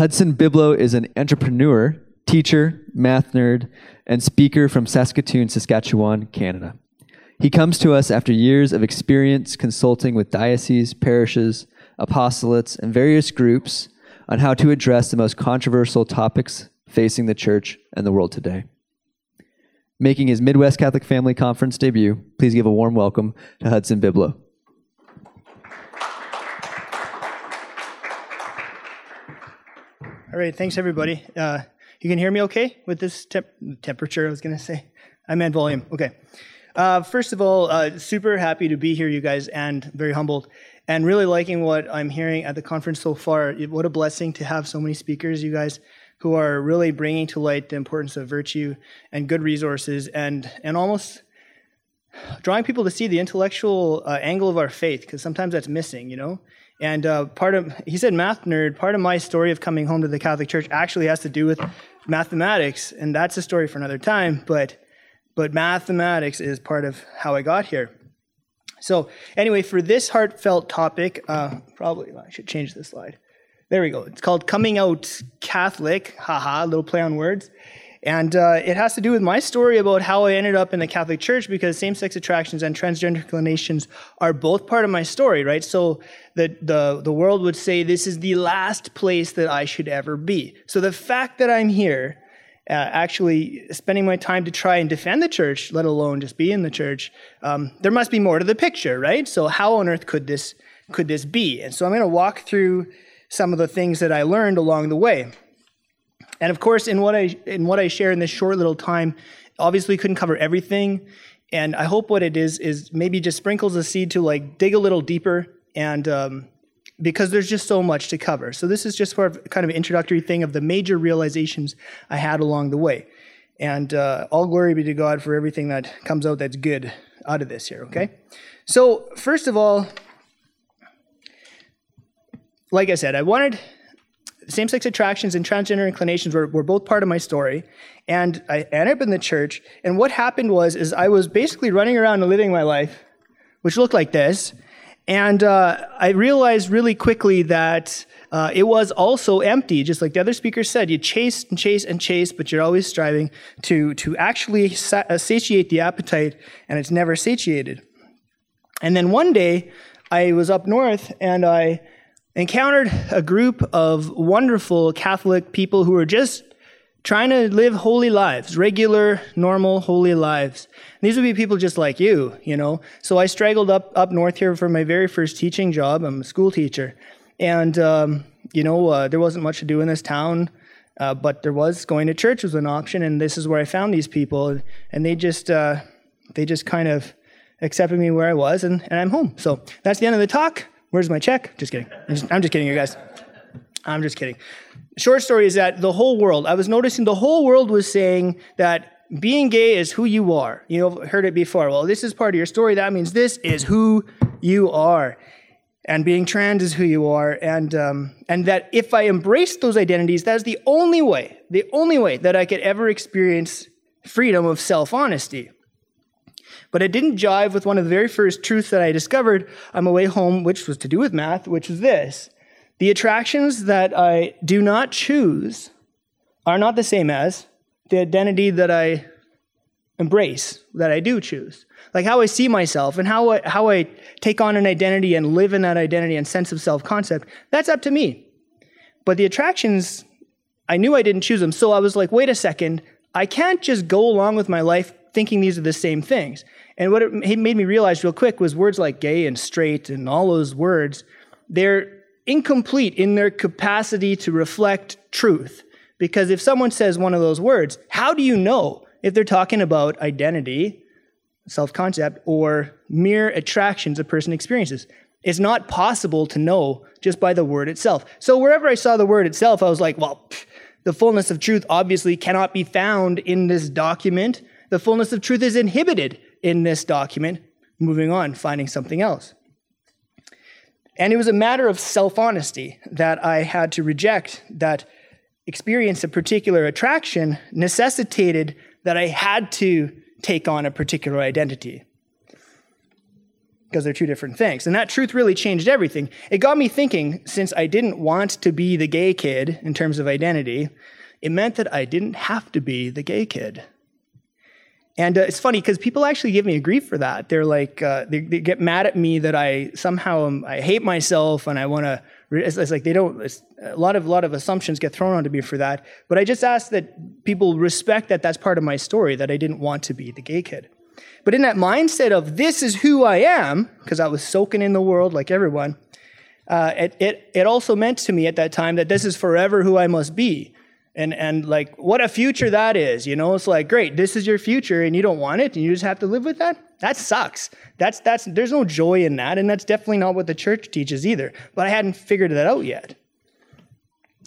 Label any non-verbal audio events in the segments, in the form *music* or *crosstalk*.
Hudson Byblow is an entrepreneur, teacher, math nerd, and speaker from Saskatoon, Saskatchewan, Canada. He comes to us after years of experience consulting with dioceses, parishes, apostolates, and various groups on how to address the most controversial topics facing the church and the world today. Making his Midwest Catholic Family Conference debut, please give a warm welcome to Hudson Byblow. All right, thanks everybody. Uh, you can hear me okay with this temp- temperature, I was going to say. I meant volume. Okay. Uh, first of all, uh, super happy to be here, you guys, and very humbled, and really liking what I'm hearing at the conference so far. What a blessing to have so many speakers, you guys, who are really bringing to light the importance of virtue and good resources, and and almost drawing people to see the intellectual uh, angle of our faith, because sometimes that's missing, you know. And uh, part of, he said math nerd, part of my story of coming home to the Catholic Church actually has to do with mathematics, and that's a story for another time, but, but mathematics is part of how I got here. So, anyway, for this heartfelt topic, uh, probably I should change the slide. There we go. It's called Coming Out Catholic. Haha, little play on words. And uh, it has to do with my story about how I ended up in the Catholic Church because same sex attractions and transgender inclinations are both part of my story, right? So the, the, the world would say this is the last place that I should ever be. So the fact that I'm here, uh, actually spending my time to try and defend the church, let alone just be in the church, um, there must be more to the picture, right? So how on earth could this, could this be? And so I'm going to walk through some of the things that I learned along the way. And of course, in what I in what I share in this short little time, obviously couldn't cover everything. And I hope what it is is maybe just sprinkles a seed to like dig a little deeper and um, because there's just so much to cover. So this is just for kind of introductory thing of the major realizations I had along the way. And uh, all glory be to God for everything that comes out that's good out of this here, okay? So, first of all, like I said, I wanted same sex attractions and transgender inclinations were, were both part of my story. And I ended up in the church. And what happened was, is I was basically running around and living my life, which looked like this. And uh, I realized really quickly that uh, it was also empty, just like the other speaker said. You chase and chase and chase, but you're always striving to, to actually uh, satiate the appetite, and it's never satiated. And then one day, I was up north and I encountered a group of wonderful Catholic people who were just trying to live holy lives, regular, normal, holy lives. And these would be people just like you, you know. So I straggled up up north here for my very first teaching job. I'm a school teacher, and um, you know uh, there wasn't much to do in this town. Uh, but there was going to church was an option, and this is where I found these people, and they just uh, they just kind of accepted me where I was, and, and I'm home. So that's the end of the talk. Where's my check? Just kidding. I'm just, I'm just kidding, you guys. I'm just kidding. Short story is that the whole world, I was noticing the whole world was saying that being gay is who you are. You know, heard it before. Well, this is part of your story. That means this is who you are. And being trans is who you are. And, um, and that if I embrace those identities, that is the only way, the only way that I could ever experience freedom of self honesty. But it didn't jive with one of the very first truths that I discovered on my way home, which was to do with math, which was this. The attractions that I do not choose are not the same as the identity that I embrace, that I do choose. Like how I see myself and how I, how I take on an identity and live in that identity and sense of self concept, that's up to me. But the attractions, I knew I didn't choose them. So I was like, wait a second, I can't just go along with my life thinking these are the same things. And what it made me realize real quick was words like gay and straight and all those words, they're incomplete in their capacity to reflect truth. Because if someone says one of those words, how do you know if they're talking about identity, self concept, or mere attractions a person experiences? It's not possible to know just by the word itself. So wherever I saw the word itself, I was like, well, pff, the fullness of truth obviously cannot be found in this document. The fullness of truth is inhibited in this document, moving on, finding something else. And it was a matter of self honesty that I had to reject that experience a particular attraction necessitated that I had to take on a particular identity. because they're two different things. And that truth really changed everything. It got me thinking since I didn't want to be the gay kid in terms of identity, it meant that I didn't have to be the gay kid. And uh, it's funny because people actually give me a grief for that. They're like, uh, they, they, get mad at me that I somehow am, I hate myself and I want to. It's, it's, like they don't. a lot of lot of assumptions get thrown onto me for that. But I just ask that people respect that that's part of my story that I didn't want to be the gay kid. But in that mindset of this is who I am, because I was soaking in the world like everyone, uh, it, it, it also meant to me at that time that this is forever who I must be. And, and like, what a future that is, you know? It's like, great, this is your future and you don't want it and you just have to live with that? That sucks. That's, that's, there's no joy in that. And that's definitely not what the church teaches either. But I hadn't figured that out yet.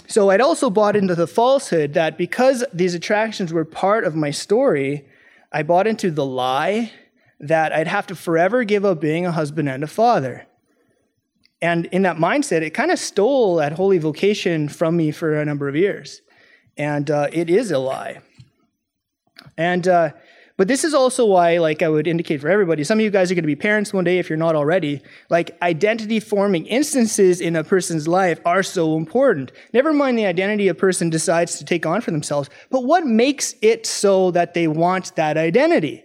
So I'd also bought into the falsehood that because these attractions were part of my story, I bought into the lie that I'd have to forever give up being a husband and a father. And in that mindset, it kind of stole that holy vocation from me for a number of years. And uh, it is a lie. And uh, but this is also why, like I would indicate for everybody, some of you guys are going to be parents one day if you're not already. Like identity forming instances in a person's life are so important. Never mind the identity a person decides to take on for themselves, but what makes it so that they want that identity?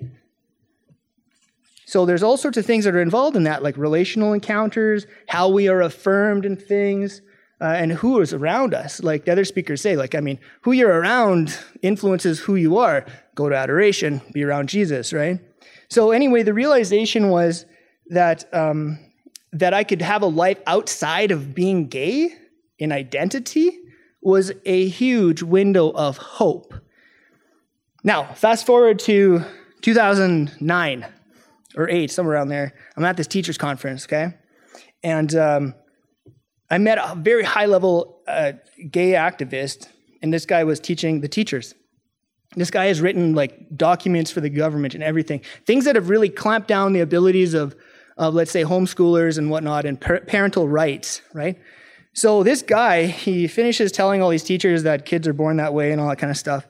So there's all sorts of things that are involved in that, like relational encounters, how we are affirmed in things, uh, and who is around us. Like the other speakers say, like, I mean, who you're around influences who you are. Go to adoration, be around Jesus, right? So anyway, the realization was that um, that I could have a life outside of being gay in identity was a huge window of hope. Now, fast forward to 2009 or 8, somewhere around there. I'm at this teachers conference, okay? And um, I met a very high level uh, gay activist, and this guy was teaching the teachers. This guy has written like documents for the government and everything, things that have really clamped down the abilities of, of let's say, homeschoolers and whatnot, and par- parental rights, right? So this guy, he finishes telling all these teachers that kids are born that way and all that kind of stuff.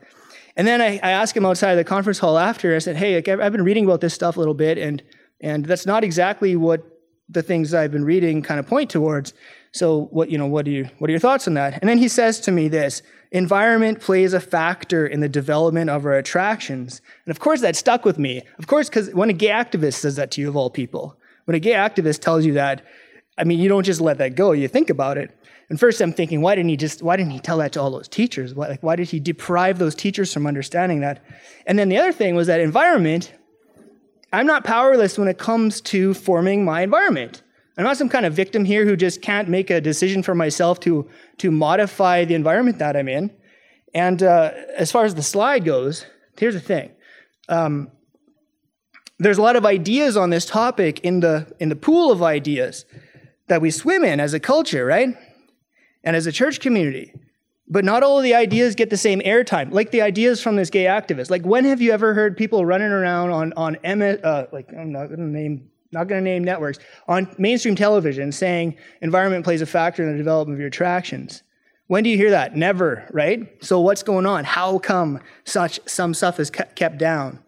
And then I, I asked him outside the conference hall after. I said, "Hey, like, I've been reading about this stuff a little bit, and and that's not exactly what the things I've been reading kind of point towards. So what, you know, what, do you, what are your thoughts on that? And then he says to me this, environment plays a factor in the development of our attractions. And of course that stuck with me. Of course, because when a gay activist says that to you of all people, when a gay activist tells you that, I mean, you don't just let that go, you think about it. And first I'm thinking, why didn't he just, why didn't he tell that to all those teachers? Why, like, why did he deprive those teachers from understanding that? And then the other thing was that environment, I'm not powerless when it comes to forming my environment. I'm not some kind of victim here who just can't make a decision for myself to, to modify the environment that I'm in. And uh, as far as the slide goes, here's the thing. Um, there's a lot of ideas on this topic in the, in the pool of ideas that we swim in as a culture, right? And as a church community. But not all of the ideas get the same airtime, like the ideas from this gay activist. Like, when have you ever heard people running around on, on MS, uh, like, I'm not to name not to name networks, on mainstream television saying environment plays a factor in the development of your attractions. When do you hear that? Never, right? So what's going on? How come such some stuff is kept down?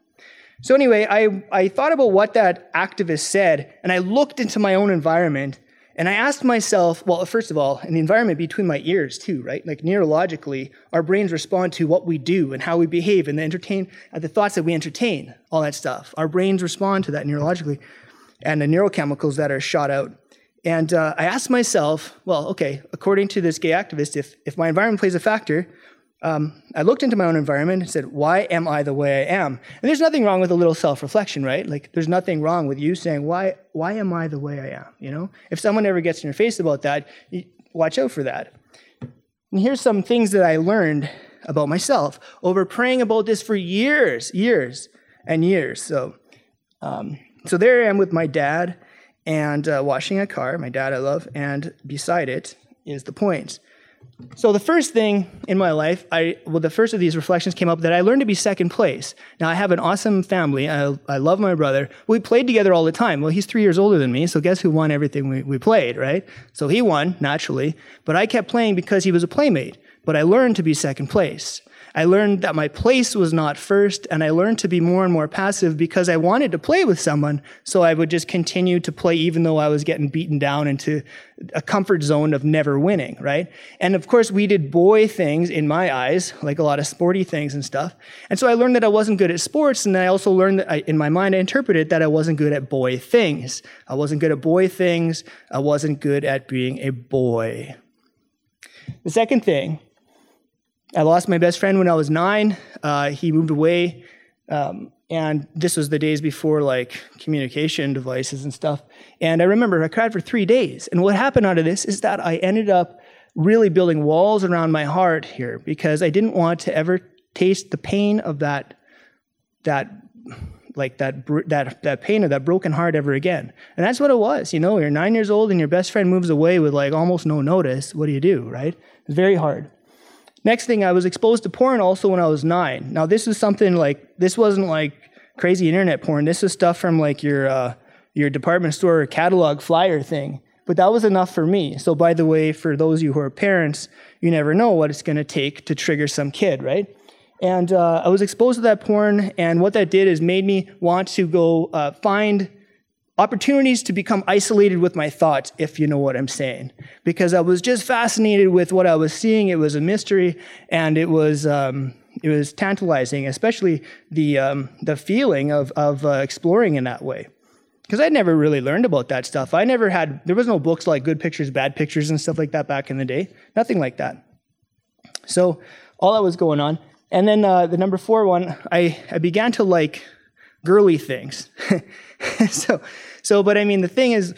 So anyway, I, I thought about what that activist said, and I looked into my own environment, and I asked myself, well, first of all, in the environment between my ears too, right? Like neurologically, our brains respond to what we do and how we behave and the entertain, uh, the thoughts that we entertain, all that stuff. Our brains respond to that neurologically and the neurochemicals that are shot out. And uh, I asked myself, well, okay, according to this gay activist, if, if my environment plays a factor, um, I looked into my own environment and said, why am I the way I am? And there's nothing wrong with a little self-reflection, right? Like, there's nothing wrong with you saying, why, why am I the way I am? You know, if someone ever gets in your face about that, watch out for that. And here's some things that I learned about myself over praying about this for years, years and years. So, um, so there I am with my dad and uh, washing a car, my dad I love, and beside it is the point. So the first thing in my life, I well, the first of these reflections came up that I learned to be second place. Now I have an awesome family. I, I love my brother. We played together all the time. Well, he's three years older than me, so guess who won everything we, we played, right? So he won naturally, but I kept playing because he was a playmate. But I learned to be second place. I learned that my place was not first, and I learned to be more and more passive because I wanted to play with someone. So I would just continue to play even though I was getting beaten down into a comfort zone of never winning, right? And of course, we did boy things in my eyes, like a lot of sporty things and stuff. And so I learned that I wasn't good at sports, and I also learned that I, in my mind, I interpreted that I wasn't good at boy things. I wasn't good at boy things. I wasn't good at being a boy. The second thing I lost my best friend when I was nine. Uh, he moved away, um, and this was the days before like communication devices and stuff. And I remember I cried for three days. And what happened out of this is that I ended up really building walls around my heart here because I didn't want to ever taste the pain of that that like that that that pain of that broken heart ever again. And that's what it was. You know, you're nine years old and your best friend moves away with like almost no notice. What do you do, right? It's very hard. Next thing, I was exposed to porn also when I was nine. Now, this is something like, this wasn't like crazy internet porn. This is stuff from like your, uh, your department store catalog flyer thing. But that was enough for me. So, by the way, for those of you who are parents, you never know what it's going to take to trigger some kid, right? And uh, I was exposed to that porn, and what that did is made me want to go uh, find opportunities to become isolated with my thoughts, if you know what I'm saying. Because I was just fascinated with what I was seeing. It was a mystery, and it was um, it was tantalizing, especially the um, the feeling of of uh, exploring in that way. Because I'd never really learned about that stuff. I never had. There was no books like Good Pictures, Bad Pictures, and stuff like that back in the day. Nothing like that. So all that was going on. And then uh, the number four one, I, I began to like girly things. *laughs* so so, but I mean, the thing is,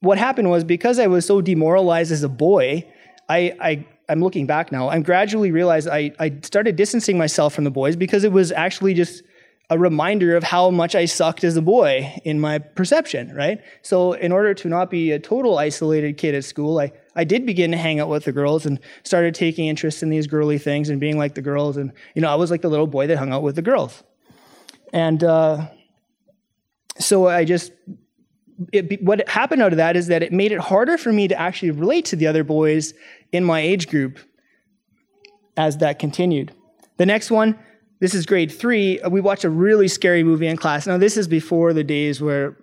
what happened was because I was so demoralized as a boy, I, I I'm looking back now. I'm gradually realized I, I started distancing myself from the boys because it was actually just a reminder of how much I sucked as a boy in my perception, right? So in order to not be a total isolated kid at school, I, I did begin to hang out with the girls and started taking interest in these girly things and being like the girls. And, you know, I was like the little boy that hung out with the girls. And uh, so I just it, what happened out of that is that it made it harder for me to actually relate to the other boys in my age group as that continued. The next one, this is grade three. We watched a really scary movie in class. Now, this is before the days where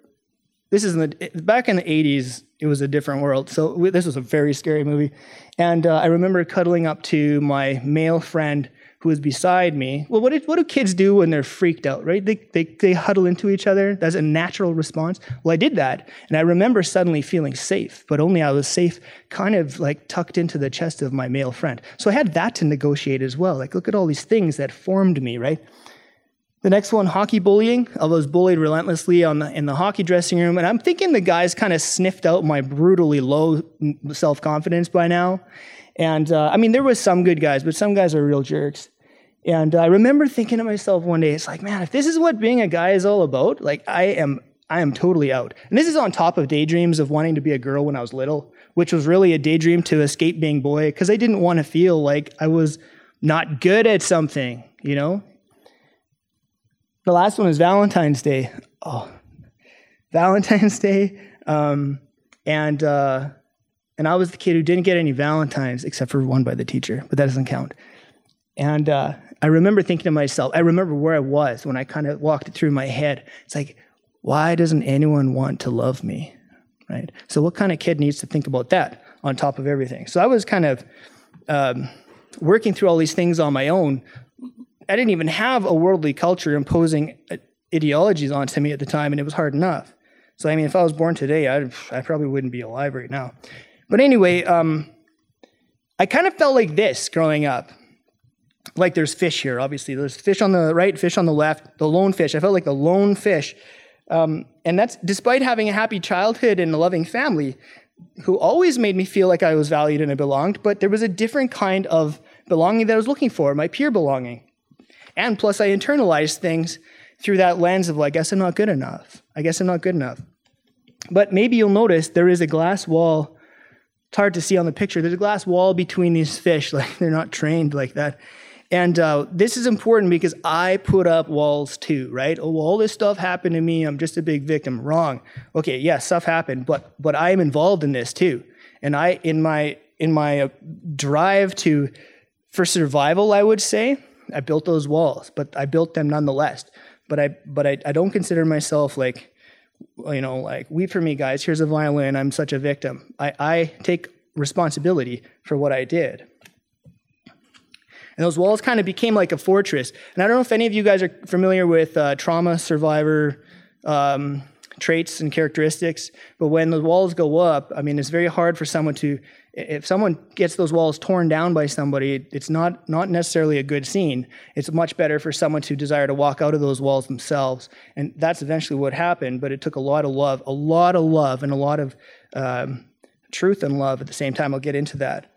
this is in the back in the 80s it was a different world so this was a very scary movie and uh, i remember cuddling up to my male friend who was beside me. Well, what, did, what do kids do when they're freaked out, right? They, they, they huddle into each other. That's a natural response. Well, I did that, and I remember suddenly feeling safe, but only I was safe kind of like tucked into the chest of my male friend. So I had that to negotiate as well. Like, look at all these things that formed me, right? The next one, hockey bullying. I was bullied relentlessly on the, in the hockey dressing room, and I'm thinking the guys kind of sniffed out my brutally low mm, self confidence by now. And uh, I mean, there was some good guys, but some guys are real jerks. And I remember thinking to myself one day, it's like, man, if this is what being a guy is all about, like I am, I am totally out. And this is on top of daydreams of wanting to be a girl when I was little, which was really a daydream to escape being boy, because I didn't want to feel like I was not good at something, you know. The last one is Valentine's Day. Oh, Valentine's Day, um, and uh, and I was the kid who didn't get any Valentines except for one by the teacher, but that doesn't count. And uh, I remember thinking to myself, I remember where I was when I kind of walked it through my head. It's like, why doesn't anyone want to love me? Right? So, what kind of kid needs to think about that on top of everything? So, I was kind of um, working through all these things on my own. I didn't even have a worldly culture imposing uh, ideologies onto me at the time, and it was hard enough. So, I mean, if I was born today, I, I probably wouldn't be alive right now. But anyway, um, I kind of felt like this growing up. Like there's fish here, obviously. There's fish on the right, fish on the left, the lone fish. I felt like the lone fish. Um, and that's despite having a happy childhood and a loving family who always made me feel like I was valued and I belonged, but there was a different kind of belonging that I was looking for, my peer belonging. And plus, I internalized things through that lens of, like, I guess I'm not good enough. I guess I'm not good enough. But maybe you'll notice there is a glass wall hard to see on the picture. There's a glass wall between these fish, *laughs* like they're not trained like that. And uh, this is important because I put up walls too, right? Oh, all this stuff happened to me. I'm just a big victim. Wrong. Okay, yeah, stuff happened, but but I am involved in this too. And I, in my in my uh, drive to for survival, I would say, I built those walls, but I built them nonetheless. But I but I, I don't consider myself like you know, like weep for me, guys. Here's a violin. I'm such a victim. I, I take responsibility for what I did. And those walls kind of became like a fortress. And I don't know if any of you guys are familiar with uh, trauma survivor um, traits and characteristics, but when the walls go up, I mean, it's very hard for someone to, if someone gets those walls torn down by somebody, it's not, not necessarily a good scene. It's much better for someone to desire to walk out of those walls themselves. And that's eventually what happened, but it took a lot of love, a lot of love, and a lot of um, truth and love at the same time. I'll get into that.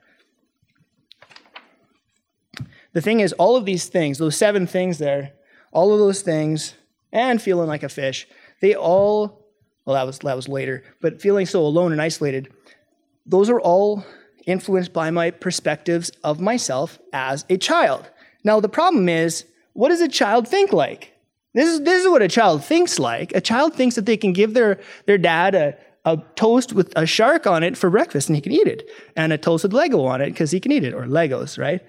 The thing is, all of these things, those seven things there, all of those things, and feeling like a fish, they all, well, that was, that was later, but feeling so alone and isolated, those are all influenced by my perspectives of myself as a child. Now, the problem is, what does a child think like? This is, this is what a child thinks like. A child thinks that they can give their, their dad a, a toast with a shark on it for breakfast and he can eat it, and a toasted Lego on it because he can eat it, or Legos, right?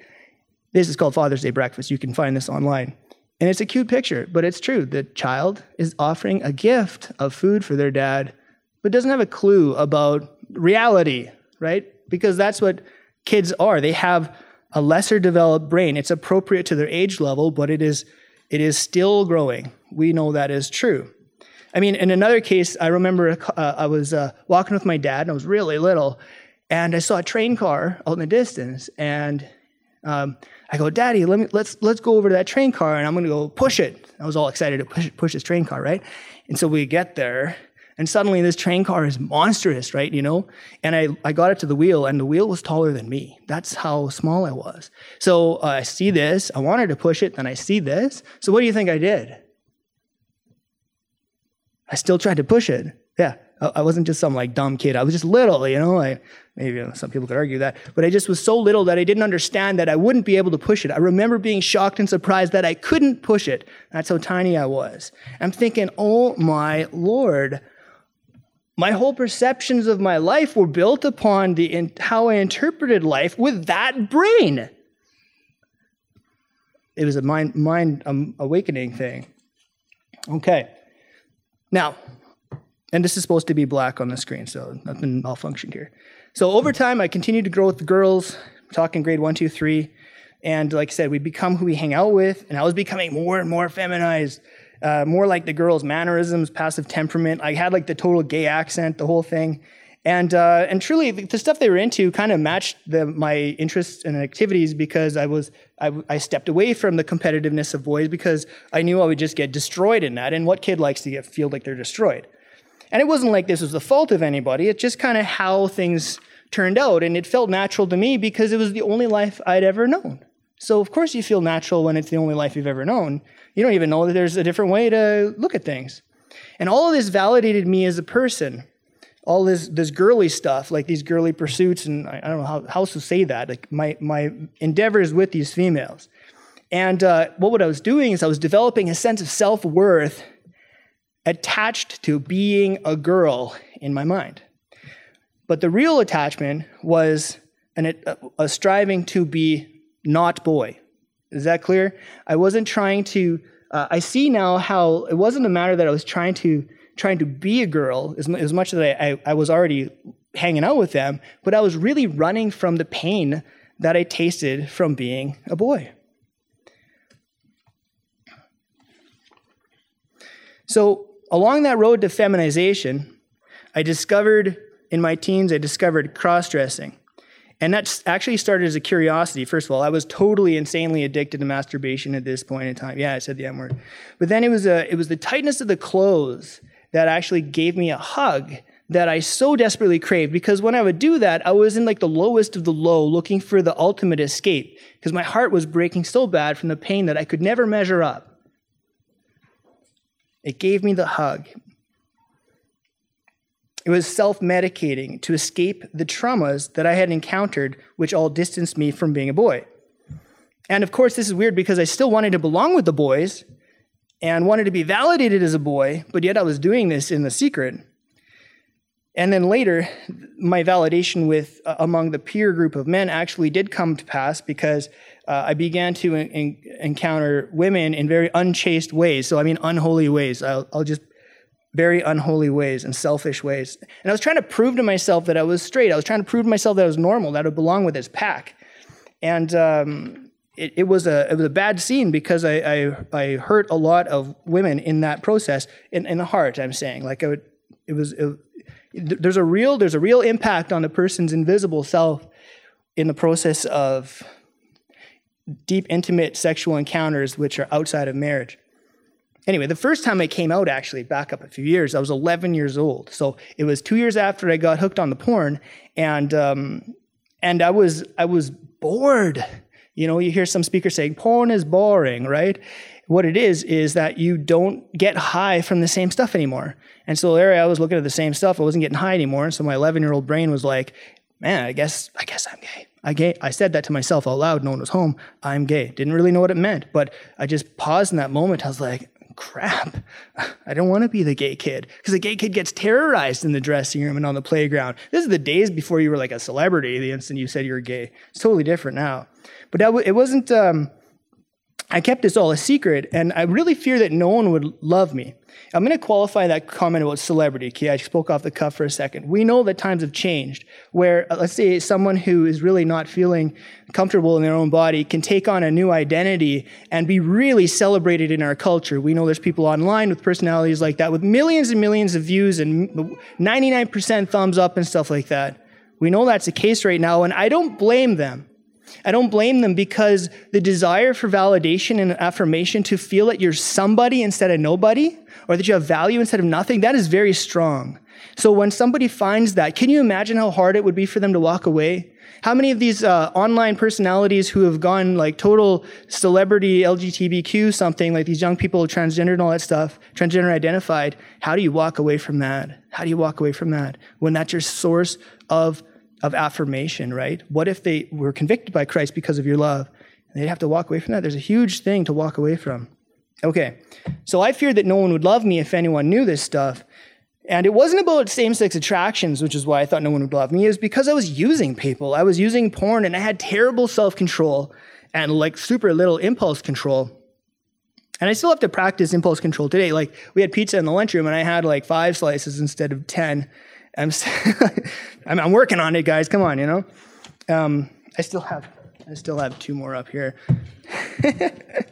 This is called Father's Day breakfast. You can find this online. And it's a cute picture, but it's true. The child is offering a gift of food for their dad, but doesn't have a clue about reality, right? Because that's what kids are. They have a lesser developed brain. It's appropriate to their age level, but it is it is still growing. We know that is true. I mean, in another case, I remember uh, I was uh, walking with my dad, and I was really little, and I saw a train car out in the distance, and um, I go, Daddy, let me let's let's go over to that train car and I'm gonna go push it. I was all excited to push push this train car, right? And so we get there, and suddenly this train car is monstrous, right? You know? And I, I got it to the wheel, and the wheel was taller than me. That's how small I was. So uh, I see this, I wanted to push it, then I see this. So what do you think I did? I still tried to push it. Yeah, I wasn't just some like dumb kid. I was just little, you know. I, maybe you know, some people could argue that, but I just was so little that I didn't understand that I wouldn't be able to push it. I remember being shocked and surprised that I couldn't push it. That's how tiny I was. I'm thinking, oh my lord, my whole perceptions of my life were built upon the in, how I interpreted life with that brain. It was a mind mind um, awakening thing. Okay, now and this is supposed to be black on the screen, so nothing malfunctioned here. So over time, I continued to grow with the girls, talking grade one, two, three. And like I said, we become who we hang out with, and I was becoming more and more feminized, uh, more like the girls' mannerisms, passive temperament. I had like the total gay accent, the whole thing. And, uh, and truly, the stuff they were into kind of matched the, my interests and activities because I was I, I stepped away from the competitiveness of boys because I knew I would just get destroyed in that. And what kid likes to get feel like they're destroyed? And it wasn't like this was the fault of anybody, it's just kind of how things turned out. And it felt natural to me because it was the only life I'd ever known. So, of course, you feel natural when it's the only life you've ever known. You don't even know that there's a different way to look at things. And all of this validated me as a person. All this, this girly stuff, like these girly pursuits, and I, I don't know how, how to say that, like my, my endeavors with these females. And uh, what, what I was doing is I was developing a sense of self worth attached to being a girl in my mind. But the real attachment was an, a striving to be not boy. Is that clear? I wasn't trying to. Uh, I see now how it wasn't a matter that I was trying to trying to be a girl as, as much as I, I, I was already hanging out with them, but I was really running from the pain that I tasted from being a boy. So along that road to feminization, I discovered in my teens, I discovered cross dressing. And that actually started as a curiosity. First of all, I was totally insanely addicted to masturbation at this point in time. Yeah, I said the M word. But then it was, a, it was the tightness of the clothes that actually gave me a hug that I so desperately craved because when I would do that, I was in like the lowest of the low looking for the ultimate escape because my heart was breaking so bad from the pain that I could never measure up. It gave me the hug. It was self medicating to escape the traumas that I had encountered, which all distanced me from being a boy. And of course, this is weird because I still wanted to belong with the boys and wanted to be validated as a boy, but yet I was doing this in the secret. And then later, my validation with uh, among the peer group of men actually did come to pass because uh, I began to encounter women in very unchaste ways. So I mean unholy ways. I'll, I'll just very unholy ways and selfish ways. And I was trying to prove to myself that I was straight. I was trying to prove to myself that I was normal, that I belong with this pack. And um, it, it, was a it was a bad scene because I, I, I hurt a lot of women in that process in, in the heart. I'm saying like I would, it was it, there's a real there's a real impact on the person's invisible self in the process of deep intimate sexual encounters which are outside of marriage anyway the first time i came out actually back up a few years i was 11 years old so it was two years after i got hooked on the porn and um, and i was i was bored you know you hear some speakers saying porn is boring right what it is is that you don't get high from the same stuff anymore. And so Larry, I was looking at the same stuff. I wasn't getting high anymore. And so my 11 year old brain was like, man, I guess, I guess I'm gay. I gay. I said that to myself out loud. No one was home. I'm gay. Didn't really know what it meant, but I just paused in that moment. I was like, crap. I don't want to be the gay kid because the gay kid gets terrorized in the dressing room and on the playground. This is the days before you were like a celebrity. The instant you said you were gay, it's totally different now. But w- it wasn't. Um, I kept this all a secret, and I really fear that no one would love me. I'm going to qualify that comment about celebrity. Okay, I spoke off the cuff for a second. We know that times have changed, where uh, let's say someone who is really not feeling comfortable in their own body can take on a new identity and be really celebrated in our culture. We know there's people online with personalities like that, with millions and millions of views and 99% thumbs up and stuff like that. We know that's the case right now, and I don't blame them. I don't blame them because the desire for validation and affirmation to feel that you're somebody instead of nobody, or that you have value instead of nothing, that is very strong. So when somebody finds that, can you imagine how hard it would be for them to walk away? How many of these uh, online personalities who have gone like total celebrity LGBTQ something, like these young people transgender and all that stuff, transgender identified, how do you walk away from that? How do you walk away from that when that's your source of of affirmation, right? What if they were convicted by Christ because of your love? And they'd have to walk away from that. There's a huge thing to walk away from. Okay, so I feared that no one would love me if anyone knew this stuff. And it wasn't about same sex attractions, which is why I thought no one would love me. It was because I was using people. I was using porn and I had terrible self control and like super little impulse control. And I still have to practice impulse control today. Like we had pizza in the lunchroom and I had like five slices instead of 10. *laughs* I'm, I'm, working on it, guys. Come on, you know. Um, I still have I still have two more up here. *laughs*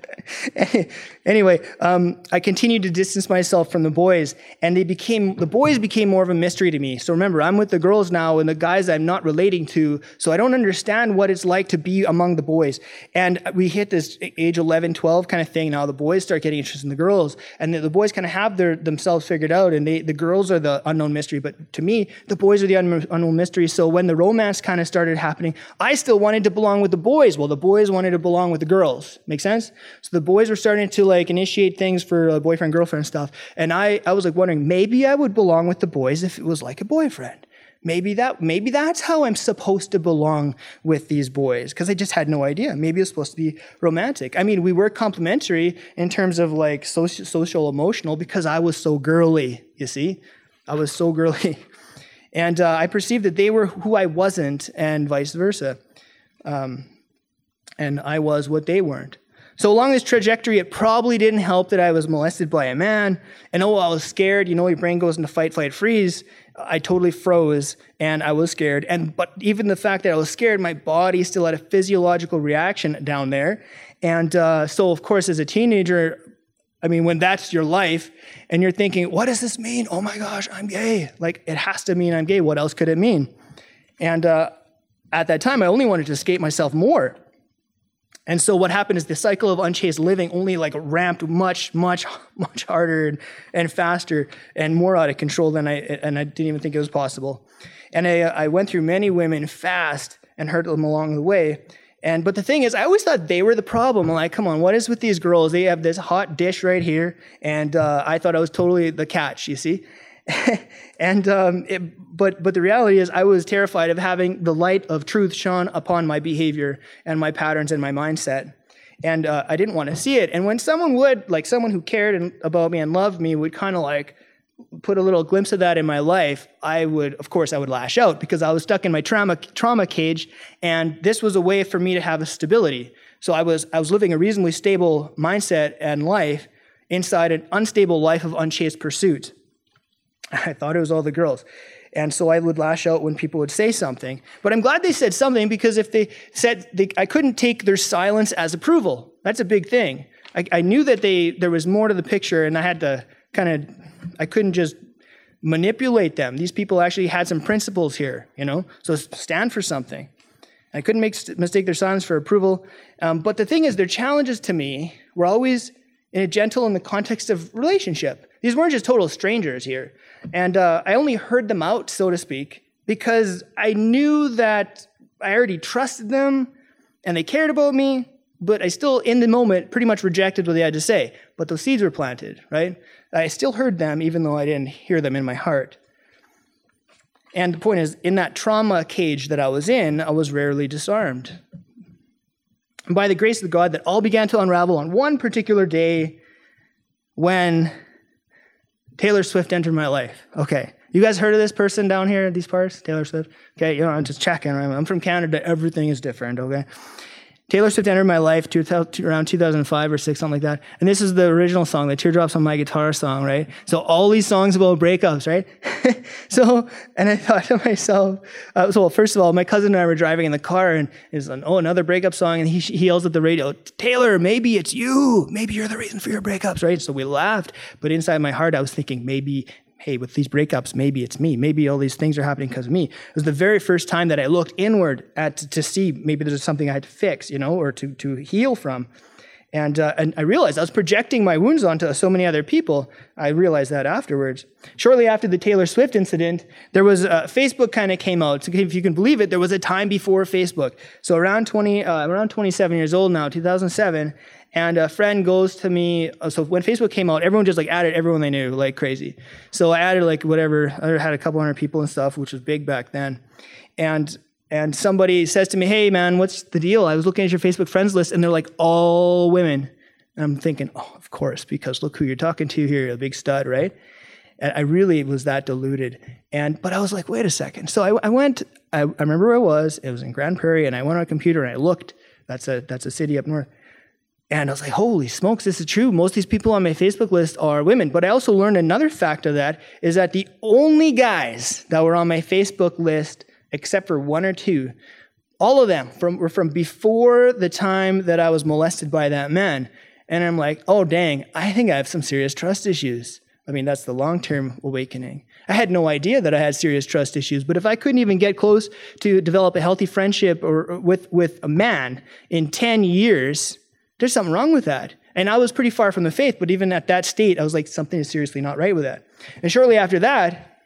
*laughs* anyway, um, I continued to distance myself from the boys, and they became the boys became more of a mystery to me. So remember, I'm with the girls now, and the guys I'm not relating to, so I don't understand what it's like to be among the boys. And we hit this age 11, 12 kind of thing. Now the boys start getting interested in the girls, and the, the boys kind of have their themselves figured out, and they the girls are the unknown mystery. But to me, the boys are the un- unknown mystery. So when the romance kind of started happening, I still wanted to belong with the boys. Well, the boys wanted to belong with the girls. Make sense? So the boys were starting to like initiate things for a boyfriend girlfriend stuff, and I I was like wondering maybe I would belong with the boys if it was like a boyfriend. Maybe that maybe that's how I'm supposed to belong with these boys because I just had no idea. Maybe it's supposed to be romantic. I mean, we were complementary in terms of like social, social emotional because I was so girly. You see, I was so girly, *laughs* and uh, I perceived that they were who I wasn't, and vice versa. Um, and I was what they weren't. So along this trajectory, it probably didn't help that I was molested by a man. And oh, I was scared. You know, your brain goes into fight, flight, freeze. I totally froze and I was scared. And but even the fact that I was scared, my body still had a physiological reaction down there. And uh, so, of course, as a teenager, I mean, when that's your life and you're thinking, what does this mean? Oh my gosh, I'm gay. Like, it has to mean I'm gay. What else could it mean? And uh, at that time, I only wanted to escape myself more. And so what happened is the cycle of unchaste living only like ramped much, much, much harder and, faster and more out of control than I and I didn't even think it was possible. And I, I went through many women fast and hurt them along the way. And but the thing is, I always thought they were the problem. I'm like, come on, what is with these girls? They have this hot dish right here, and uh, I thought I was totally the catch. You see, *laughs* and um, it, but but the reality is, I was terrified of having the light of truth shone upon my behavior and my patterns and my mindset, and uh, I didn't want to see it. And when someone would, like someone who cared about me and loved me, would kind of like put a little glimpse of that in my life, I would, of course, I would lash out because I was stuck in my trauma trauma cage, and this was a way for me to have a stability. So I was I was living a reasonably stable mindset and life inside an unstable life of unchaste pursuit. *laughs* I thought it was all the girls. And so I would lash out when people would say something. But I'm glad they said something because if they said, they, I couldn't take their silence as approval. That's a big thing. I, I knew that they, there was more to the picture and I had to kind of, I couldn't just manipulate them. These people actually had some principles here, you know? So stand for something. I couldn't make, mistake their silence for approval. Um, but the thing is, their challenges to me were always in a gentle in the context of relationship. These weren't just total strangers here. And uh, I only heard them out, so to speak, because I knew that I already trusted them and they cared about me, but I still, in the moment, pretty much rejected what they had to say. But those seeds were planted, right? I still heard them, even though I didn't hear them in my heart. And the point is, in that trauma cage that I was in, I was rarely disarmed. And by the grace of God, that all began to unravel on one particular day when Taylor Swift entered my life. Okay. You guys heard of this person down here, in these parts? Taylor Swift? Okay, you know, I'm just checking. I'm from Canada. Everything is different, okay? Taylor Swift entered my life around 2005 or six, something like that. And this is the original song, the Teardrops on My Guitar song, right? So all these songs about breakups, right? *laughs* so, and I thought to myself, uh, so well, first of all, my cousin and I were driving in the car and is like, oh, another breakup song. And he, he yells at the radio, Taylor, maybe it's you. Maybe you're the reason for your breakups, right? So we laughed. But inside my heart, I was thinking, maybe hey, with these breakups, maybe it's me. Maybe all these things are happening because of me. It was the very first time that I looked inward at to see maybe there's something I had to fix, you know, or to to heal from. And, uh, and I realized I was projecting my wounds onto so many other people. I realized that afterwards. Shortly after the Taylor Swift incident, there was uh, Facebook kind of came out. So if you can believe it, there was a time before Facebook. So around 20, uh, around 27 years old now, 2007, and a friend goes to me. Uh, so when Facebook came out, everyone just like added everyone they knew like crazy. So I added like whatever. I had a couple hundred people and stuff, which was big back then. And and somebody says to me, "Hey man, what's the deal?" I was looking at your Facebook friends list, and they're like all women. And I'm thinking, oh, of course, because look who you're talking to here, a big stud, right? And I really was that deluded. And but I was like, wait a second. So I, I went. I, I remember where I was. It was in Grande Prairie, and I went on a computer and I looked. That's a that's a city up north. And I was like, holy smokes, this is true. Most of these people on my Facebook list are women. But I also learned another fact of that is that the only guys that were on my Facebook list, except for one or two, all of them from, were from before the time that I was molested by that man. And I'm like, oh, dang, I think I have some serious trust issues. I mean, that's the long term awakening. I had no idea that I had serious trust issues, but if I couldn't even get close to develop a healthy friendship or, or with, with a man in 10 years, there's something wrong with that. And I was pretty far from the faith, but even at that state, I was like, something is seriously not right with that. And shortly after that,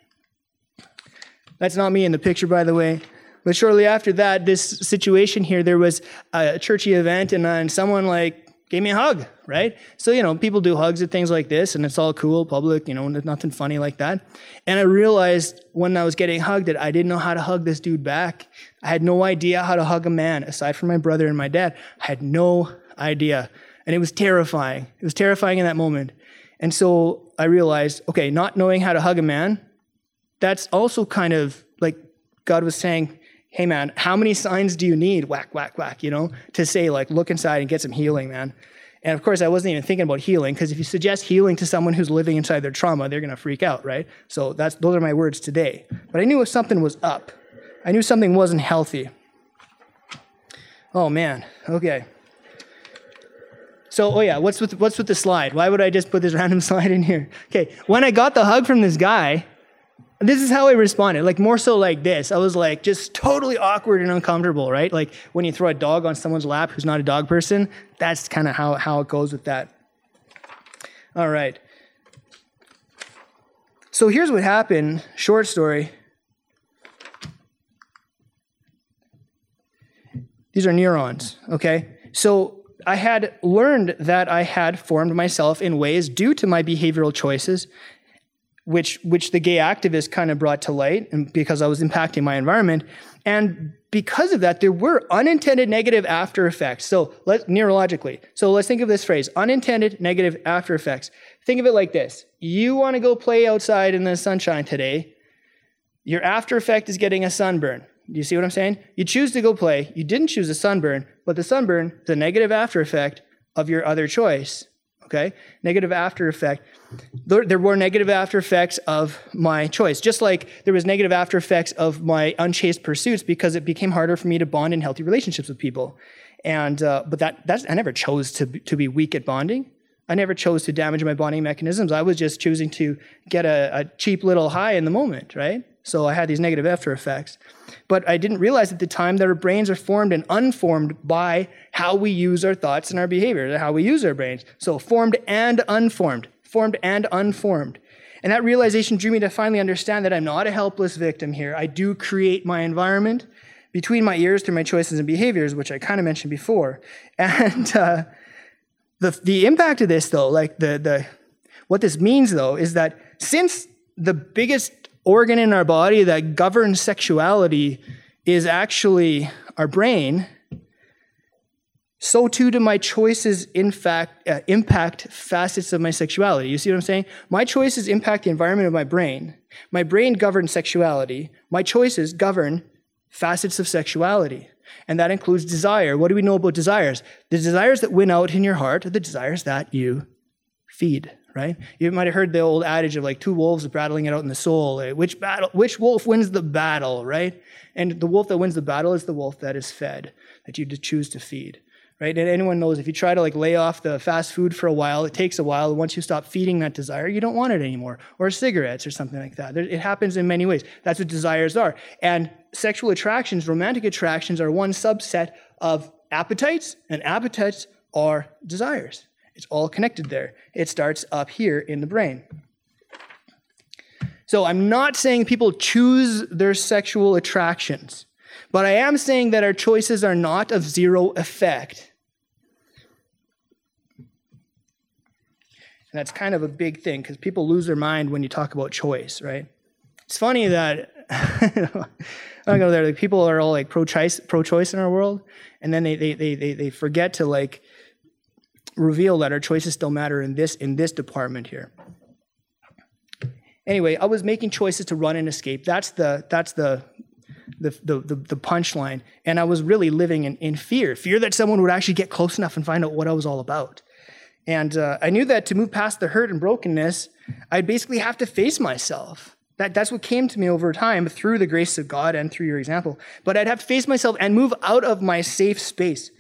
that's not me in the picture, by the way. But shortly after that, this situation here, there was a churchy event, and, uh, and someone like gave me a hug, right? So, you know, people do hugs at things like this, and it's all cool, public, you know, nothing funny like that. And I realized when I was getting hugged that I didn't know how to hug this dude back. I had no idea how to hug a man, aside from my brother and my dad. I had no idea. And it was terrifying. It was terrifying in that moment. And so I realized, okay, not knowing how to hug a man, that's also kind of like God was saying, hey man, how many signs do you need? Whack, whack, whack, you know, to say like, look inside and get some healing, man. And of course, I wasn't even thinking about healing because if you suggest healing to someone who's living inside their trauma, they're going to freak out, right? So that's those are my words today. But I knew something was up. I knew something wasn't healthy. Oh man. Okay. So, oh yeah, what's with, what's with the slide? Why would I just put this *laughs* random slide in here? Okay, when I got the hug from this guy, this is how I responded. Like more so like this. I was like just totally awkward and uncomfortable, right? Like when you throw a dog on someone's lap who's not a dog person, that's kind of how, how it goes with that. All right. So here's what happened. Short story. These are neurons, okay? So I had learned that I had formed myself in ways due to my behavioral choices which which the gay activist kind of brought to light and because I was impacting my environment. And because of that, there were unintended negative after effects. So let neurologically. So let's think of this phrase, unintended negative after effects. Think of it like this. You want to go play outside in the sunshine today. Your after effect is getting a sunburn. Do you see what I'm saying? You choose to go play. You didn't choose a sunburn, but the sunburn a negative after effect of your other choice. Okay? Negative after effect. There, there, were negative after effects of my choice, just like there was negative after effects of my unchaste pursuits because it became harder for me to bond in healthy relationships with people. And uh, but that that's I never chose to to be weak at bonding. I never chose to damage my bonding mechanisms. I was just choosing to get a, a cheap little high in the moment, right? So I had these negative after effects. But I didn't realize at the time that our brains are formed and unformed by how we use our thoughts and our behavior, how we use our brains. So formed and unformed, formed and unformed. And that realization drew me to finally understand that I'm not a helpless victim here. I do create my environment between my ears through my choices and behaviors, which I kind of mentioned before. *laughs* And uh, the, the impact of this, though, like the, the, what this means, though, is that since the biggest organ in our body that governs sexuality is actually our brain, so too do my choices in fact uh, impact facets of my sexuality. You see what I'm saying? My choices impact the environment of my brain. My brain governs sexuality. My choices govern facets of sexuality. And that includes desire. What do we know about desires? The desires that win out in your heart are the desires that you feed right? You might have heard the old adage of like two wolves battling it out in the soul. Eh, which battle? Which wolf wins the battle, right? And the wolf that wins the battle is the wolf that is fed, that you choose to feed, right? And anyone knows if you try to like lay off the fast food for a while, it takes a while. Once you stop feeding that desire, you don't want it anymore. Or cigarettes or something like that. It happens in many ways. That's what desires are. And sexual attractions, romantic attractions, are one subset of appetites, and appetites are desires. It's all connected there. It starts up here in the brain. So I'm not saying people choose their sexual attractions, but I am saying that our choices are not of zero effect. And that's kind of a big thing because people lose their mind when you talk about choice, right? It's funny that *laughs* I go there. Like people are all like pro-choice, pro-choice in our world, and then they they they they forget to like reveal that our choices still matter in this in this department here. Anyway, I was making choices to run and escape. That's the that's the the, the, the, the punchline. And I was really living in, in fear fear that someone would actually get close enough and find out what I was all about. And uh, I knew that to move past the hurt and brokenness, I'd basically have to face myself. That, that's what came to me over time through the grace of God and through your example. But I'd have to face myself and move out of my safe space.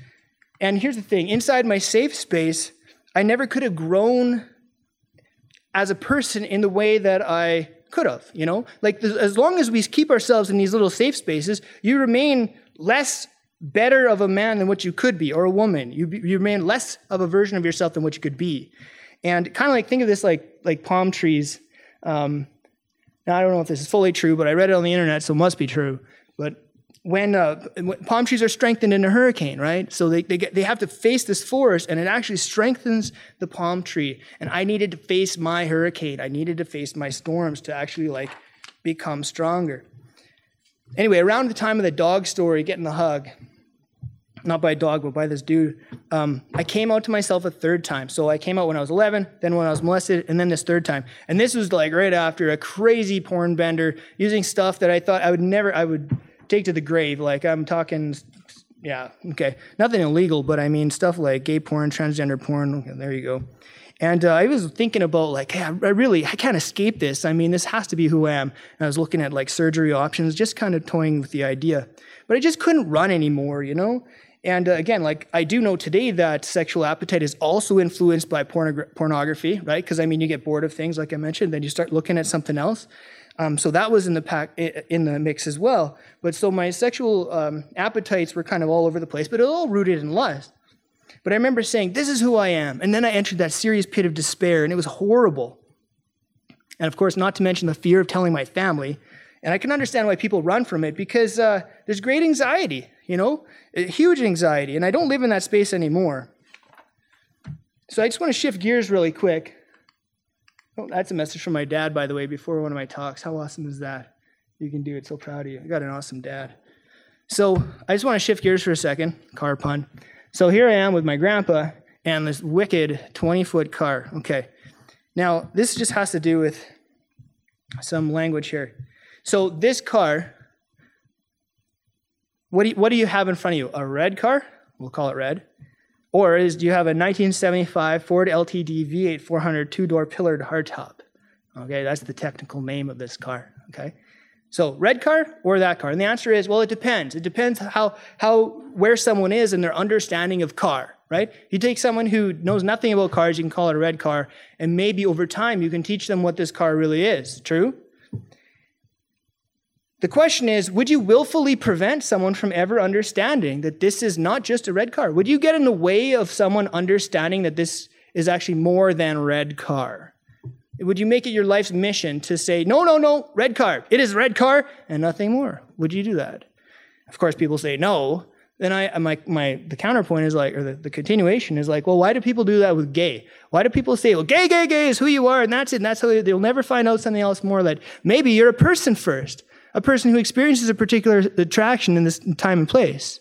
And here's the thing inside my safe space, I never could have grown as a person in the way that I could have, you know? Like, as long as we keep ourselves in these little safe spaces, you remain less better of a man than what you could be, or a woman. You, you remain less of a version of yourself than what you could be. And kind of like, think of this like, like palm trees. Um, now, I don't know if this is fully true, but I read it on the internet, so it must be true. But when, uh, palm trees are strengthened in a hurricane, right? So they, they, get, they have to face this forest, and it actually strengthens the palm tree. And I needed to face my hurricane. I needed to face my storms to actually like become stronger. Anyway, around the time of the dog story, getting the hug, not by a dog, but by this dude, um, I came out to myself a third time. So I came out when I was 11, then when I was molested, and then this third time. And this was like right after a crazy porn bender using stuff that I thought I would never, I would take to the grave. Like I'm talking, yeah, okay, nothing illegal, but I mean stuff like gay porn, transgender porn. Okay, there you go. And uh, I was thinking about like, hey, I really, I can't escape this. I mean, this has to be who I am. And I was looking at like surgery options, just kind of toying with the idea. But I just couldn't run anymore, you know. And uh, again, like I do know today that sexual appetite is also influenced by pornog- pornography, right? Because I mean, you get bored of things, like I mentioned, then you start looking at something else. Um, so that was in the pack in the mix as well. But so my sexual um, appetites were kind of all over the place, but it all rooted in lust. But I remember saying, "This is who I am," and then I entered that serious pit of despair, and it was horrible. And of course, not to mention the fear of telling my family. And I can understand why people run from it because uh, there's great anxiety, you know, huge anxiety, and I don't live in that space anymore. So I just want to shift gears really quick Oh, that's a message from my dad, by the way, before one of my talks. How awesome is that? You can do it. So proud of you. I got an awesome dad. So I just want to shift gears for a second. Car pun. So here I am with my grandpa and this wicked 20 foot car. Okay. Now, this just has to do with some language here. So this car, what do you, what do you have in front of you? A red car? We'll call it red. Or is do you have a 1975 Ford LTD V8 400 two-door pillared hardtop? Okay, that's the technical name of this car. Okay, so red car or that car? And the answer is, well, it depends. It depends how how where someone is in their understanding of car. Right? You take someone who knows nothing about cars, you can call it a red car, and maybe over time you can teach them what this car really is. True? The question is would you willfully prevent someone from ever understanding that this is not just a red car? Would you get in the way of someone understanding that this is actually more than red car? Would you make it your life's mission to say, no, no, no, red car, it is red car and nothing more? Would you do that? Of course, people say no. Then I, my, my, the counterpoint is like, or the, the continuation is like, well, why do people do that with gay? Why do people say, well, gay, gay, gay is who you are, and that's it, and that's how they, they'll never find out something else more that maybe you're a person first a person who experiences a particular attraction in this time and place.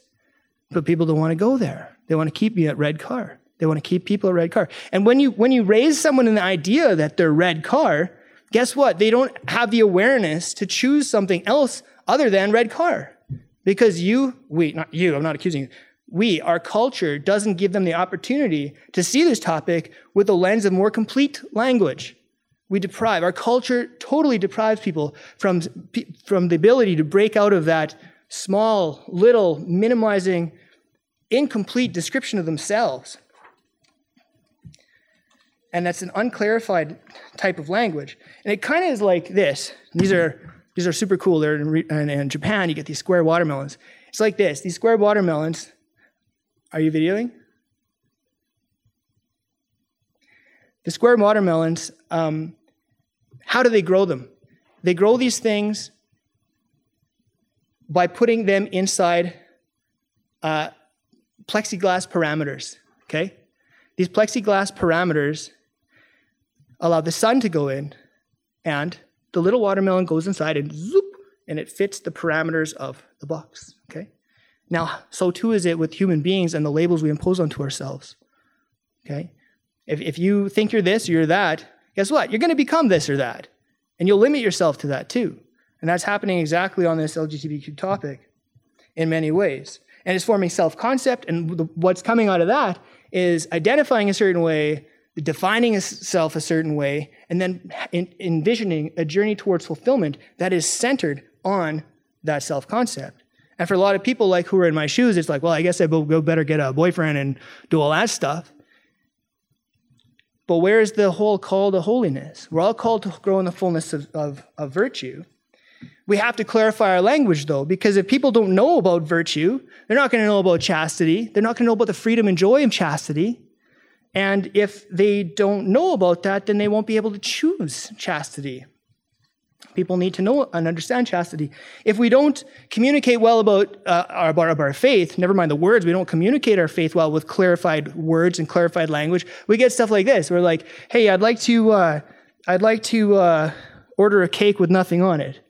But people don't want to go there. They want to keep you at red car. They want to keep people at red car. And when you when you raise someone in the idea that they're red car, guess what? They don't have the awareness to choose something else other than red car. Because you, we, not you, I'm not accusing you. We, our culture, doesn't give them the opportunity to see this topic with a lens of more complete language we deprive, our culture totally deprives people from, from the ability to break out of that small, little, minimizing, incomplete description of themselves. And that's an unclarified type of language. And it kind of is like this. These are, these are super cool. They're in, in, in Japan, you get these square watermelons. It's like this. These square watermelons, are you videoing? The square watermelons um, how do they grow them? They grow these things by putting them inside uh, plexiglass parameters. Okay? These plexiglass parameters allow the sun to go in, and the little watermelon goes inside and zoop, and it fits the parameters of the box. Okay? Now, so too is it with human beings and the labels we impose onto ourselves. Okay? If, if you think you're this you're that, guess what? You're going to become this or that. And you'll limit yourself to that too. And that's happening exactly on this LGBTQ topic in many ways. And it's forming self concept. And what's coming out of that is identifying a certain way, defining a self a certain way, and then envisioning a journey towards fulfillment that is centered on that self concept. And for a lot of people like who are in my shoes, it's like, well, I guess I go better get a boyfriend and do all that stuff. But where's the whole call to holiness? We're all called to grow in the fullness of, of, of virtue. We have to clarify our language, though, because if people don't know about virtue, they're not going to know about chastity. They're not going to know about the freedom and joy of chastity. And if they don't know about that, then they won't be able to choose chastity. People need to know and understand chastity. If we don't communicate well about, uh, our, about our faith, never mind the words, we don't communicate our faith well with clarified words and clarified language, we get stuff like this. We're like, hey, I'd like to, uh, I'd like to uh, order a cake with nothing on it.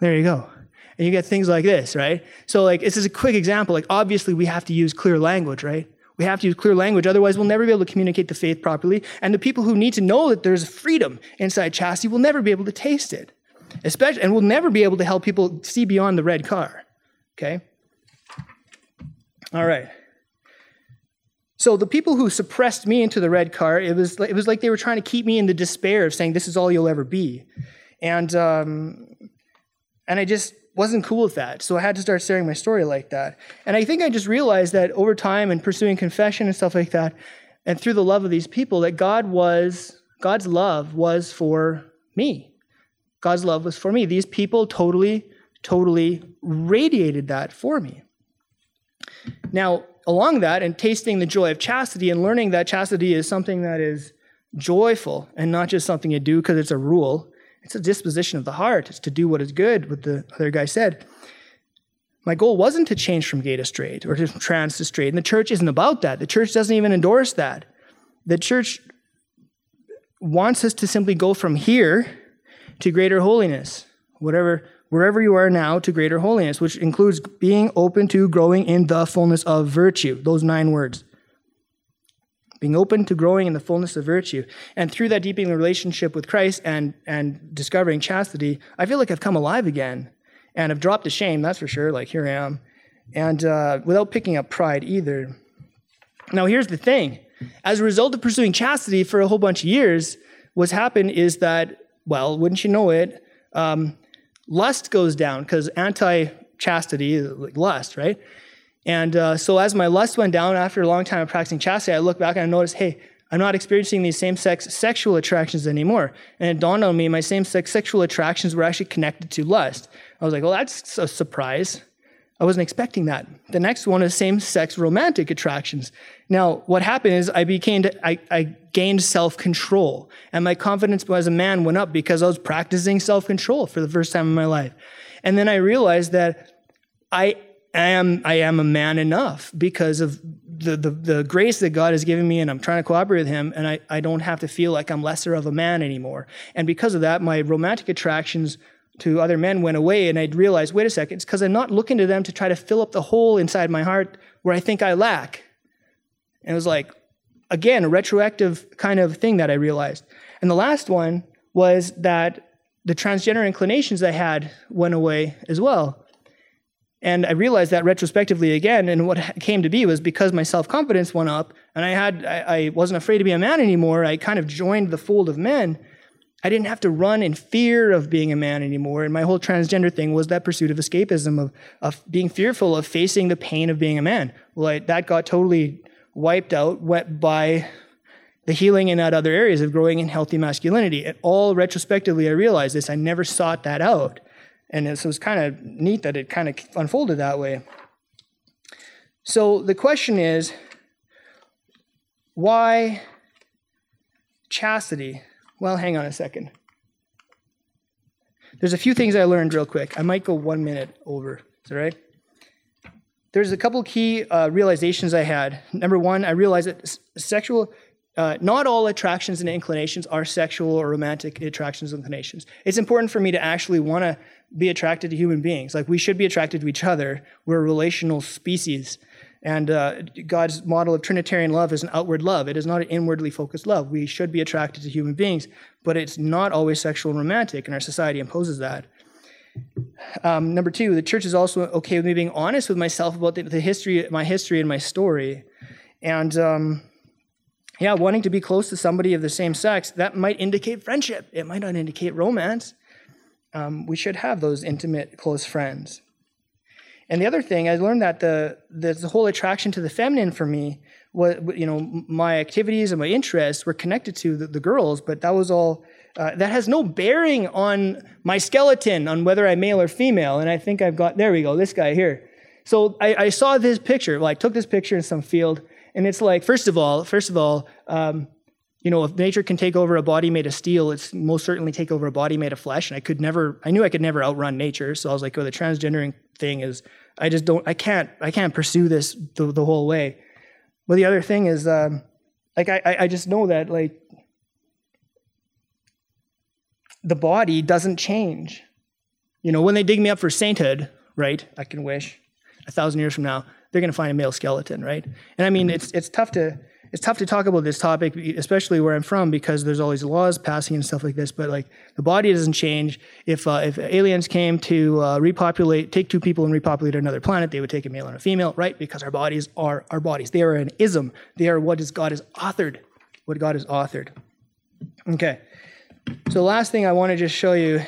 There you go. And you get things like this, right? So, like, this is a quick example. Like, obviously, we have to use clear language, right? We have to use clear language, otherwise, we'll never be able to communicate the faith properly. And the people who need to know that there's freedom inside chastity will never be able to taste it especially, and we'll never be able to help people see beyond the red car. Okay? All right. So the people who suppressed me into the red car, it was, it was like they were trying to keep me in the despair of saying, this is all you'll ever be. And, um, and I just wasn't cool with that. So I had to start sharing my story like that. And I think I just realized that over time and pursuing confession and stuff like that, and through the love of these people, that God was, God's love was for me. God's love was for me. These people totally, totally radiated that for me. Now, along that, and tasting the joy of chastity and learning that chastity is something that is joyful and not just something you do because it's a rule, it's a disposition of the heart. It's to do what is good, what the other guy said. My goal wasn't to change from gay to straight or to trans to straight. And the church isn't about that. The church doesn't even endorse that. The church wants us to simply go from here to greater holiness, whatever, wherever you are now, to greater holiness, which includes being open to growing in the fullness of virtue. Those nine words. Being open to growing in the fullness of virtue. And through that deepening relationship with Christ and, and discovering chastity, I feel like I've come alive again. And I've dropped the shame, that's for sure. Like, here I am. And uh, without picking up pride either. Now, here's the thing as a result of pursuing chastity for a whole bunch of years, what's happened is that, well, wouldn't you know it, um, lust goes down because anti chastity like lust, right? And uh, so as my lust went down after a long time of practicing chastity, I look back and I noticed, hey, I'm not experiencing these same sex sexual attractions anymore. And it dawned on me my same sex sexual attractions were actually connected to lust. I was like, well, that's a surprise. I wasn't expecting that. The next one is same sex romantic attractions. Now, what happened is I became, I, I gained self control, and my confidence as a man went up because I was practicing self control for the first time in my life. And then I realized that I am, I am a man enough because of the, the, the grace that God has given me, and I'm trying to cooperate with Him, and I, I don't have to feel like I'm lesser of a man anymore. And because of that, my romantic attractions to other men went away, and I'd realize, wait a second, it's because I'm not looking to them to try to fill up the hole inside my heart where I think I lack. And it was like, again, a retroactive kind of thing that I realized. And the last one was that the transgender inclinations I had went away as well. And I realized that retrospectively again, and what came to be was because my self confidence went up, and I had I, I, wasn't afraid to be a man anymore. I kind of joined the fold of men. I didn't have to run in fear of being a man anymore. And my whole transgender thing was that pursuit of escapism of, of being fearful of facing the pain of being a man. Well, I, that got totally wiped out went by the healing in that other areas of growing in healthy masculinity. And all retrospectively, I realized this. I never sought that out. And so it's kind of neat that it kind of unfolded that way. So the question is why chastity? Well, hang on a second. There's a few things I learned real quick. I might go one minute over. Is that right? there's a couple key uh, realizations I had. Number one, I realized that sexual, uh, not all attractions and inclinations are sexual or romantic attractions and inclinations. It's important for me to actually want to be attracted to human beings. Like we should be attracted to each other. We're a relational species. And uh, God's model of Trinitarian love is an outward love. It is not an inwardly focused love. We should be attracted to human beings, but it's not always sexual and romantic, and our society imposes that. Um, number two, the church is also okay with me being honest with myself about the, the history, my history and my story. And um, yeah, wanting to be close to somebody of the same sex, that might indicate friendship. It might not indicate romance. Um, we should have those intimate, close friends. And the other thing, I learned that the, the, the whole attraction to the feminine for me was, you know, my activities and my interests were connected to the, the girls, but that was all uh, that has no bearing on my skeleton, on whether I'm male or female. And I think I've got, there we go, this guy here. So I, I saw this picture. Well, I took this picture in some field, and it's like, first of all, first of all, um, you know, if nature can take over a body made of steel, it's most certainly take over a body made of flesh. And I could never, I knew I could never outrun nature. So I was like, oh, the transgendering thing is, I just don't, I can't, I can't pursue this the, the whole way. Well, the other thing is, um, like, I, I just know that, like, the body doesn't change. You know, when they dig me up for sainthood, right? I can wish a thousand years from now, they're going to find a male skeleton, right? And I mean, it's it's tough to it's tough to talk about this topic, especially where I'm from, because there's all these laws passing and stuff like this. But like, the body doesn't change. If uh, if aliens came to uh, repopulate, take two people and repopulate another planet, they would take a male and a female, right? Because our bodies are our bodies. They are an ism. They are what is God has authored. What God has authored. Okay. So the last thing I want to just show you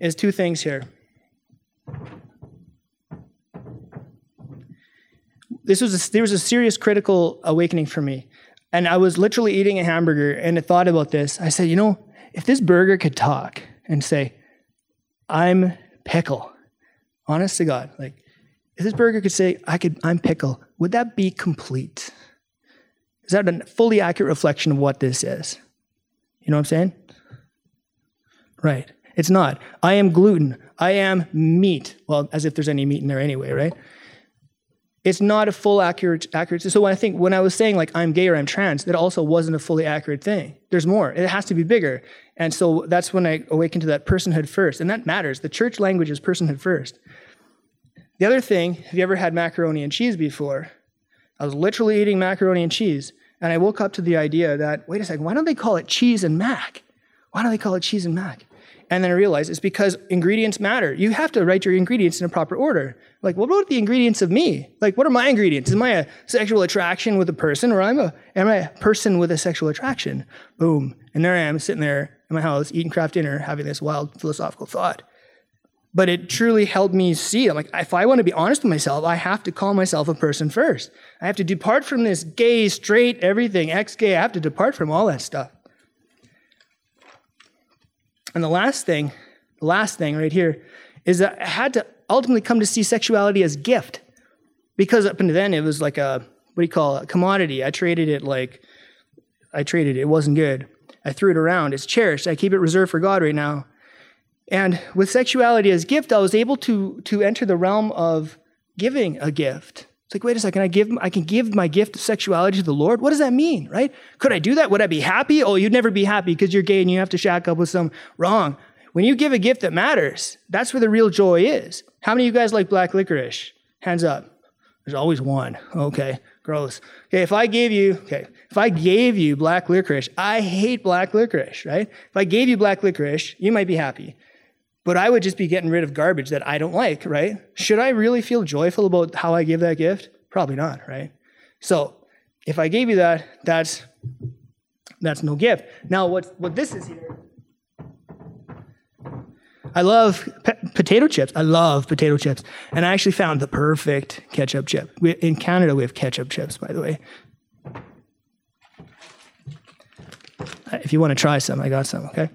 is two things here. This was a, there was a serious critical awakening for me. And I was literally eating a hamburger and I thought about this. I said, you know, if this burger could talk and say, I'm pickle, honest to God, like if this burger could say, I could, I'm pickle, would that be complete? Is that a fully accurate reflection of what this is? You know what I'm saying? Right. It's not. I am gluten. I am meat. Well, as if there's any meat in there anyway, right? It's not a full accurate accurate. So when I think when I was saying like I'm gay or I'm trans, that also wasn't a fully accurate thing. There's more. It has to be bigger. And so that's when I awakened to that personhood first, and that matters. The church language is personhood first. The other thing, have you ever had macaroni and cheese before? I was literally eating macaroni and cheese, and I woke up to the idea that wait a second, why don't they call it cheese and mac? Why don't they call it cheese and mac? And then I realized it's because ingredients matter. You have to write your ingredients in a proper order. Like, what about the ingredients of me? Like, what are my ingredients? Am I a sexual attraction with a person, or I'm a, am I a person with a sexual attraction? Boom. And there I am sitting there in my house eating Kraft Dinner, having this wild philosophical thought. But it truly helped me see. I'm like, if I want to be honest with myself, I have to call myself a person first. I have to depart from this gay, straight, everything, ex gay. I have to depart from all that stuff. And the last thing, the last thing right here, is that I had to ultimately come to see sexuality as gift. Because up until then it was like a what do you call it, a commodity. I traded it like I traded it. It wasn't good. I threw it around. It's cherished. I keep it reserved for God right now. And with sexuality as gift, I was able to to enter the realm of giving a gift. It's like, wait a second, I give I can give my gift of sexuality to the Lord? What does that mean, right? Could I do that? Would I be happy? Oh, you'd never be happy because you're gay and you have to shack up with some wrong. When you give a gift that matters, that's where the real joy is. How many of you guys like black licorice? Hands up. There's always one. Okay, gross. Okay, if I gave you, okay, if I gave you black licorice, I hate black licorice, right? If I gave you black licorice, you might be happy but I would just be getting rid of garbage that I don't like, right? Should I really feel joyful about how I give that gift? Probably not, right? So if I gave you that, that's that's no gift. Now what what this is here I love potato chips. I love potato chips. And I actually found the perfect ketchup chip. We, in Canada, we have ketchup chips, by the way. Uh, if you want to try some, I got some, okay?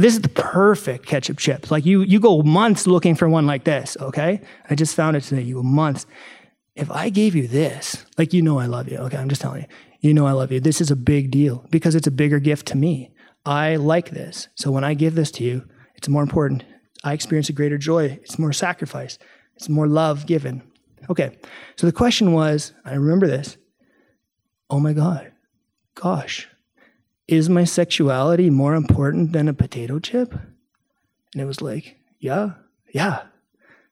This is the perfect ketchup chip. Like you, you go months looking for one like this, okay? I just found it today. You go months. If I gave you this, like you know I love you, okay? I'm just telling you. You know I love you. This is a big deal because it's a bigger gift to me. I like this. So when I give this to you, it's more important. I experience a greater joy. It's more sacrifice. It's more love given. Okay. So the question was, I remember this. Oh my God. Gosh, is my sexuality more important than a potato chip? And it was like, yeah, yeah.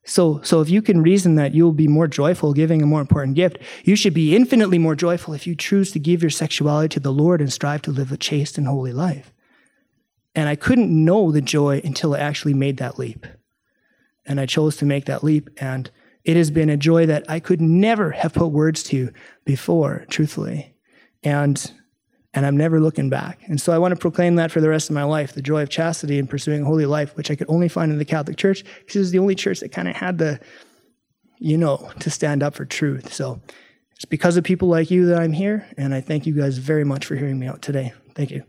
So, so if you can reason that you'll be more joyful giving a more important gift, you should be infinitely more joyful if you choose to give your sexuality to the Lord and strive to live a chaste and holy life. And I couldn't know the joy until I actually made that leap. And I chose to make that leap. And it has been a joy that I could never have put words to before, truthfully. And and I'm never looking back. And so I want to proclaim that for the rest of my life the joy of chastity and pursuing a holy life, which I could only find in the Catholic Church because it was the only church that kind of had the, you know, to stand up for truth. So it's because of people like you that I'm here. And I thank you guys very much for hearing me out today. Thank you.